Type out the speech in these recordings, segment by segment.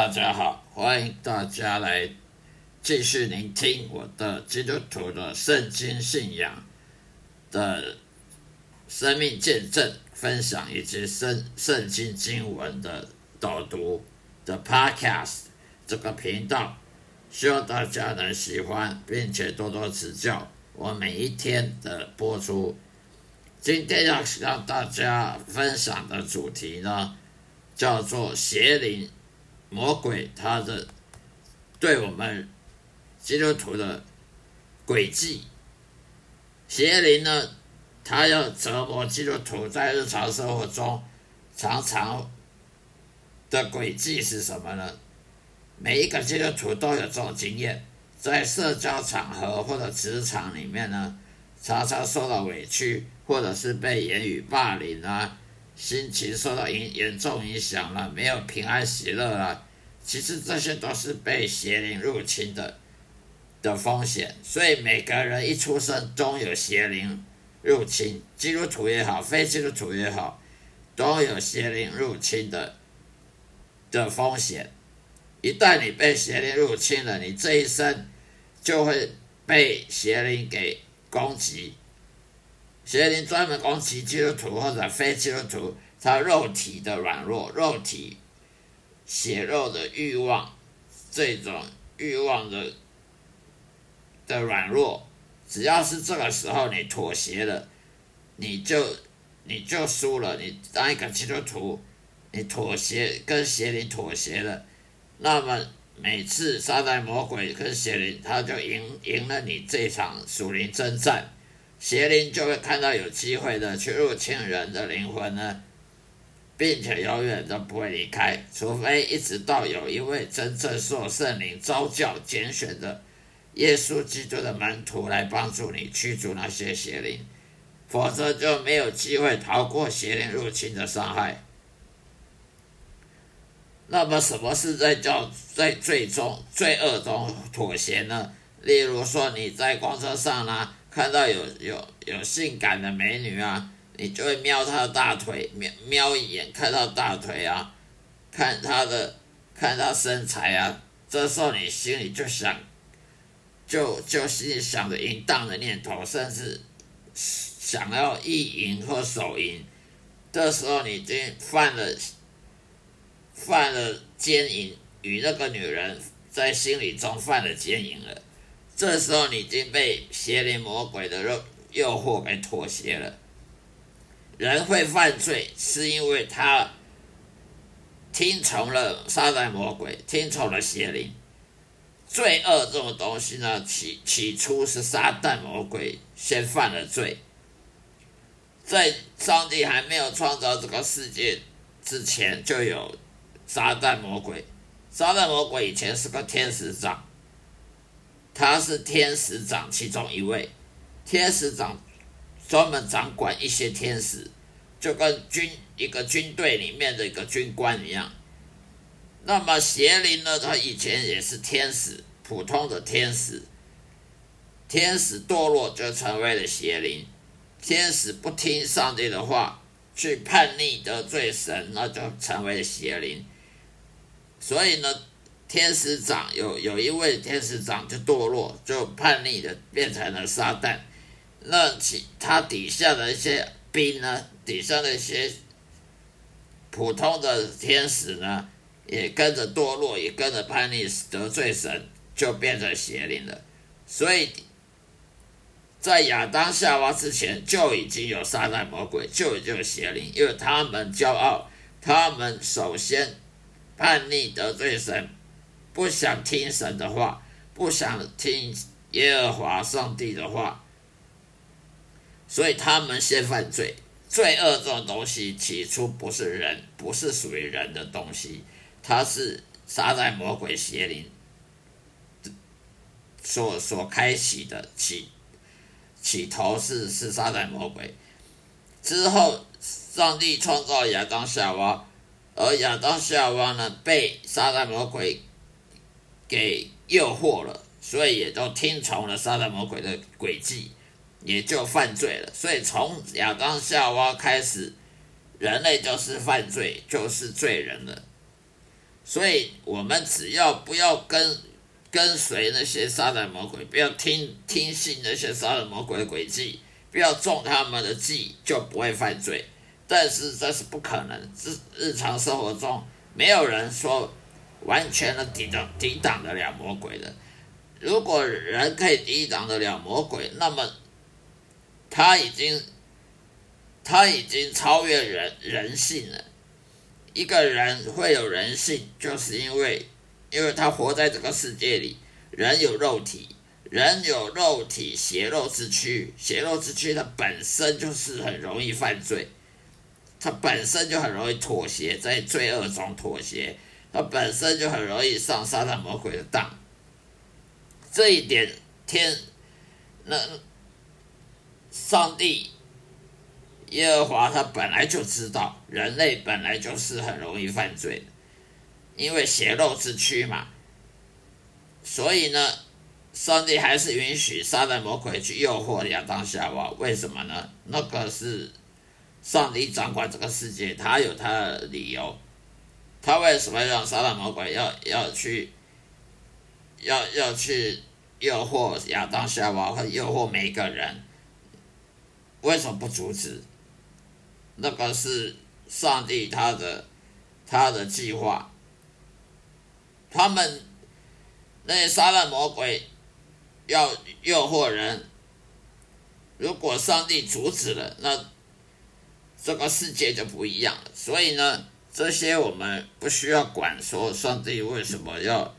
大家好，欢迎大家来继续聆听我的基督徒的圣经信仰的生命见证分享，以及圣圣经经文的导读的 Podcast 这个频道，希望大家能喜欢，并且多多指教我每一天的播出。今天要让大家分享的主题呢，叫做邪灵。魔鬼他的对我们基督徒的诡计，邪灵呢，他要折磨基督徒，在日常生活中常常的诡计是什么呢？每一个基督徒都有这种经验，在社交场合或者职场里面呢，常常受到委屈，或者是被言语霸凌啊。心情受到影严重影响了，没有平安喜乐了。其实这些都是被邪灵入侵的的风险，所以每个人一出生都有邪灵入侵，基督徒也好，非基督徒也好，都有邪灵入侵的的风险。一旦你被邪灵入侵了，你这一生就会被邪灵给攻击。邪灵专门攻击基督徒或者非基督徒，他肉体的软弱，肉体血肉的欲望，这种欲望的的软弱，只要是这个时候你妥协了，你就你就输了。你当一个基督徒，你妥协跟邪灵妥协了，那么每次撒旦魔鬼跟邪灵，他就赢赢了你这场属灵征战。邪灵就会看到有机会的去入侵人的灵魂呢，并且永远都不会离开，除非一直到有一位真正受圣灵召教拣选的耶稣基督的门徒来帮助你驱逐那些邪灵，否则就没有机会逃过邪灵入侵的伤害。那么，什么是在叫在最终罪恶中妥协呢？例如说，你在公车上呢？看到有有有性感的美女啊，你就会瞄她的大腿，瞄瞄一眼，看到大腿啊，看她的，看她身材啊，这时候你心里就想，就就心里想着淫荡的念头，甚至想要意淫或手淫，这时候你已经犯了犯了奸淫，与那个女人在心里中犯了奸淫了。这时候你已经被邪灵魔鬼的诱诱惑给妥协了。人会犯罪，是因为他听从了撒旦魔鬼，听从了邪灵。罪恶这种东西呢，起起初是撒旦魔鬼先犯了罪。在上帝还没有创造这个世界之前，就有撒旦魔鬼。撒旦魔鬼以前是个天使长。他是天使长其中一位，天使长专门掌管一些天使，就跟军一个军队里面的一个军官一样。那么邪灵呢？他以前也是天使，普通的天使。天使堕落就成为了邪灵，天使不听上帝的话，去叛逆得罪神，那就成为了邪灵。所以呢？天使长有有一位天使长就堕落，就叛逆的变成了撒旦。那其他底下的一些兵呢，底下的一些普通的天使呢，也跟着堕落，也跟着叛逆，得罪神，就变成邪灵了。所以在亚当夏娃之前就已经有撒旦魔鬼，就已经有邪灵，因为他们骄傲，他们首先叛逆得罪神。不想听神的话，不想听耶和华上帝的话，所以他们先犯罪。罪恶这种东西起初不是人，不是属于人的东西，它是撒旦魔鬼邪灵所所开启的起起头是是撒旦魔鬼。之后，上帝创造亚当夏娃，而亚当夏娃呢，被撒旦魔鬼。给诱惑了，所以也都听从了撒旦魔鬼的诡计，也就犯罪了。所以从亚当夏娃开始，人类就是犯罪，就是罪人了。所以我们只要不要跟跟随那些杀人魔鬼，不要听听信那些杀人魔鬼的诡计，不要中他们的计，就不会犯罪。但是这是不可能，日日常生活中没有人说完全的抵挡抵挡得了魔鬼的。如果人可以抵挡得了魔鬼，那么他已经他已经超越人人性了。一个人会有人性，就是因为因为他活在这个世界里，人有肉体，人有肉体邪肉之躯，邪肉之躯它本身就是很容易犯罪。他本身就很容易妥协，在罪恶中妥协，他本身就很容易上撒旦魔鬼的当。这一点，天，那上帝耶和华他本来就知道，人类本来就是很容易犯罪，因为血肉之躯嘛。所以呢，上帝还是允许撒旦魔鬼去诱惑亚当夏娃，为什么呢？那个是。上帝掌管这个世界，他有他的理由。他为什么让撒旦魔鬼要要去，要要去诱惑亚当夏娃和诱惑每一个人？为什么不阻止？那个是上帝他的他的计划。他们那些撒旦魔鬼要诱惑人，如果上帝阻止了，那。这个世界就不一样了，所以呢，这些我们不需要管。说上帝为什么要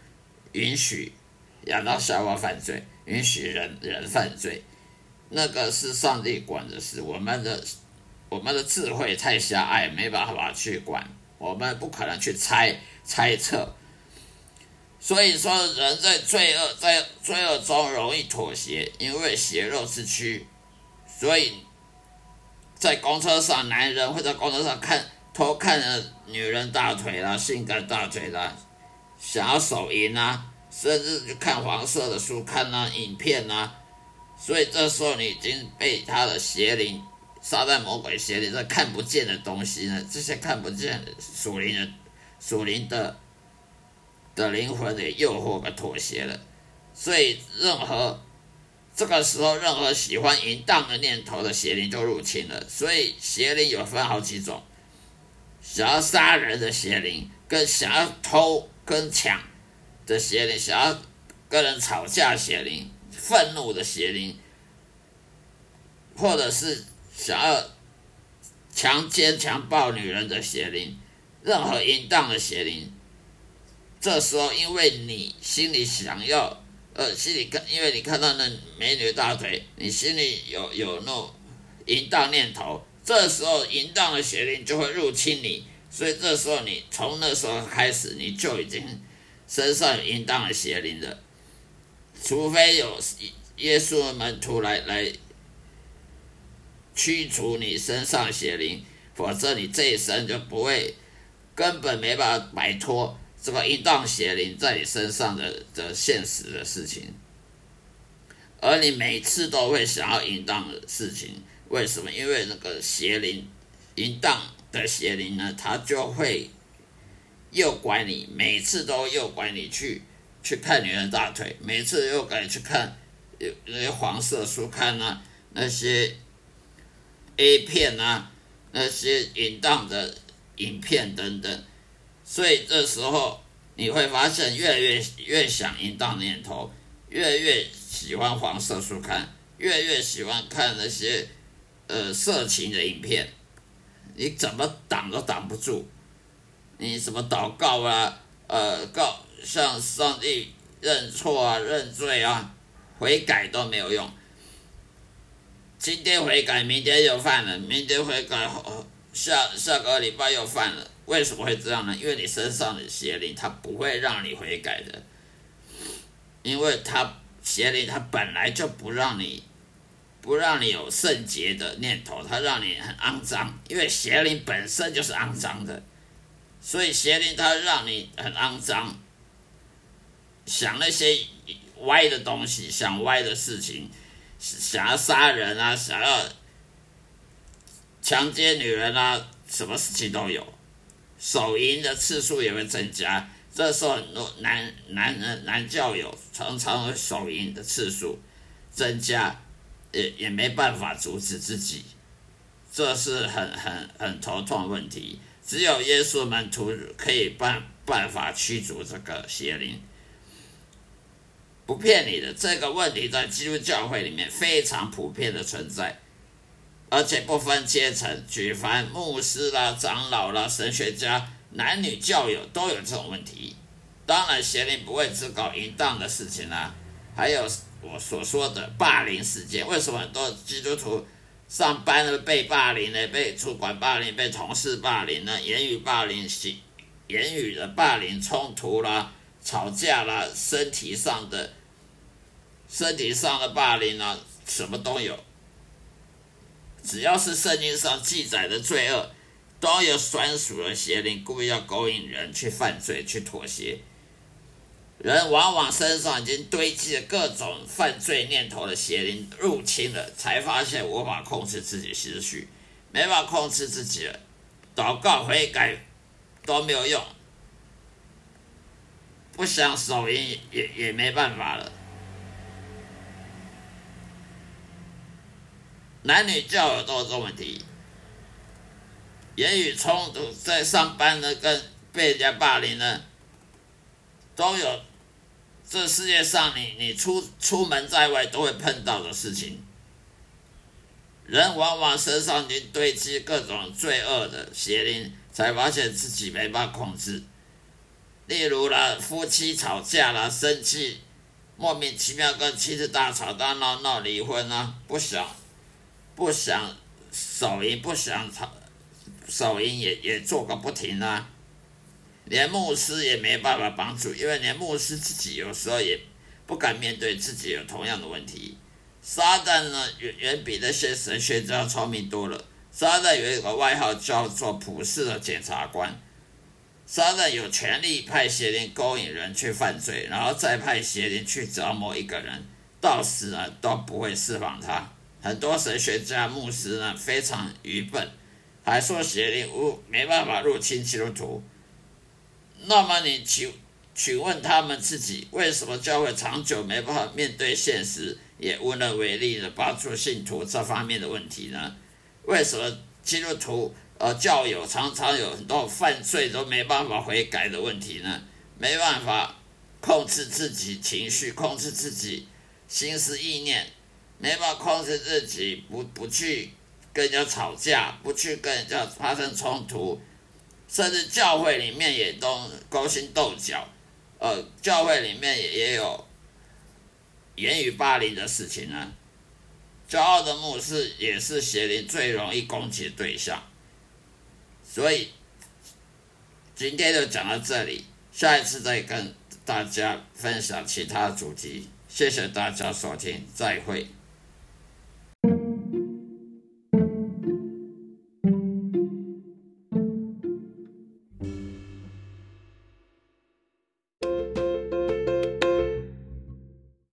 允许亚当夏娃犯罪，允许人人犯罪，那个是上帝管的事。我们的我们的智慧太狭隘，没办法去管，我们不可能去猜猜测。所以说，人在罪恶在罪恶中容易妥协，因为血肉之躯，所以。在公车上，男人会在公车上看偷看着女人大腿啦，性感大腿啦，想要手淫啊，甚至去看黄色的书、看那影片啊。所以这时候你已经被他的邪灵、撒旦魔鬼邪灵这看不见的东西呢，这些看不见属灵的、属灵的的灵魂给诱惑和妥协了。所以任何。这个时候，任何喜欢淫荡的念头的邪灵就入侵了。所以邪灵有分好几种：想要杀人的邪灵，跟想要偷跟抢的邪灵，想要跟人吵架邪灵，愤怒的邪灵，或者是想要强奸强暴女人的邪灵，任何淫荡的邪灵。这时候，因为你心里想要。呃，心里看，因为你看到那美女大腿，你心里有有那种淫荡念头，这时候淫荡的邪灵就会入侵你，所以这时候你从那时候开始，你就已经身上有淫荡的邪灵了，除非有耶稣的门徒来来驱除你身上邪灵，否则你这一生就不会，根本没办法摆脱。这个淫荡邪灵在你身上的的现实的事情，而你每次都会想要淫荡的事情，为什么？因为那个邪灵，淫荡的邪灵呢，他就会诱拐你，每次都诱拐你去去看女人大腿，每次诱拐去看有那些黄色书刊啊，那些 A 片啊，那些淫荡的影片等等。所以这时候你会发现，越来越越想淫荡念头，越来越喜欢黄色书刊，越来越喜欢看那些呃色情的影片，你怎么挡都挡不住，你什么祷告啊，呃告向上帝认错啊、认罪啊、悔改都没有用。今天悔改，明天又犯了；明天悔改，下下个礼拜又犯了。为什么会这样呢？因为你身上的邪灵，它不会让你悔改的，因为它邪灵它本来就不让你，不让你有圣洁的念头，它让你很肮脏，因为邪灵本身就是肮脏的，所以邪灵它让你很肮脏，想那些歪的东西，想歪的事情，想要杀人啊，想要强奸女人啊，什么事情都有。手淫的次数也会增加。这时候，很多男男人男教友常常会手淫的次数增加，也也没办法阻止自己，这是很很很头痛问题。只有耶稣门徒可以办办法驱逐这个邪灵。不骗你的，这个问题在基督教会里面非常普遍的存在，而且不分阶层，举凡牧师啦、长老啦、神学家。男女教友都有这种问题，当然邪灵不会只搞淫荡的事情啦，还有我所说的霸凌事件。为什么很多基督徒上班呢被霸凌呢？被主管霸凌，被同事霸凌呢？言语霸凌、行言语的霸凌、冲突啦、吵架啦、身体上的身体上的霸凌啊，什么都有。只要是圣经上记载的罪恶。都有专属的邪灵，故意要勾引人去犯罪、去妥协。人往往身上已经堆积了各种犯罪念头的邪灵入侵了，才发现无法控制自己思绪，没法控制自己了，祷告悔改都没有用，不想手淫也也没办法了。男女教友都有这问题。言语冲突，在上班呢，跟被人家霸凌呢，都有。这世界上，你你出出门在外都会碰到的事情。人往往身上已经堆积各种罪恶的邪灵，才发现自己没办法控制。例如啦，夫妻吵架了，生气，莫名其妙跟妻子大吵大闹，闹离婚啊，不想不想手淫，不想吵。手淫也也做个不停啊，连牧师也没办法帮助，因为连牧师自己有时候也不敢面对自己有同样的问题。撒旦呢，远远比那些神学家聪明多了。撒旦有一个外号叫做普世的检察官，撒旦有权利派邪灵勾引人去犯罪，然后再派邪灵去折磨一个人，到死呢都不会释放他。很多神学家、牧师呢非常愚笨。还说邪灵无没办法入侵基督徒，那么你请请问他们自己为什么教会长久没办法面对现实，也无能为力的帮助信徒这方面的问题呢？为什么基督徒呃教友常常有很多犯罪都没办法悔改的问题呢？没办法控制自己情绪，控制自己心思意念，没办法控制自己不不去。跟人家吵架，不去跟人家发生冲突，甚至教会里面也都勾心斗角，呃，教会里面也也有言语霸凌的事情呢。骄傲的牧师也是邪灵最容易攻击的对象，所以今天就讲到这里，下一次再跟大家分享其他主题。谢谢大家收听，再会。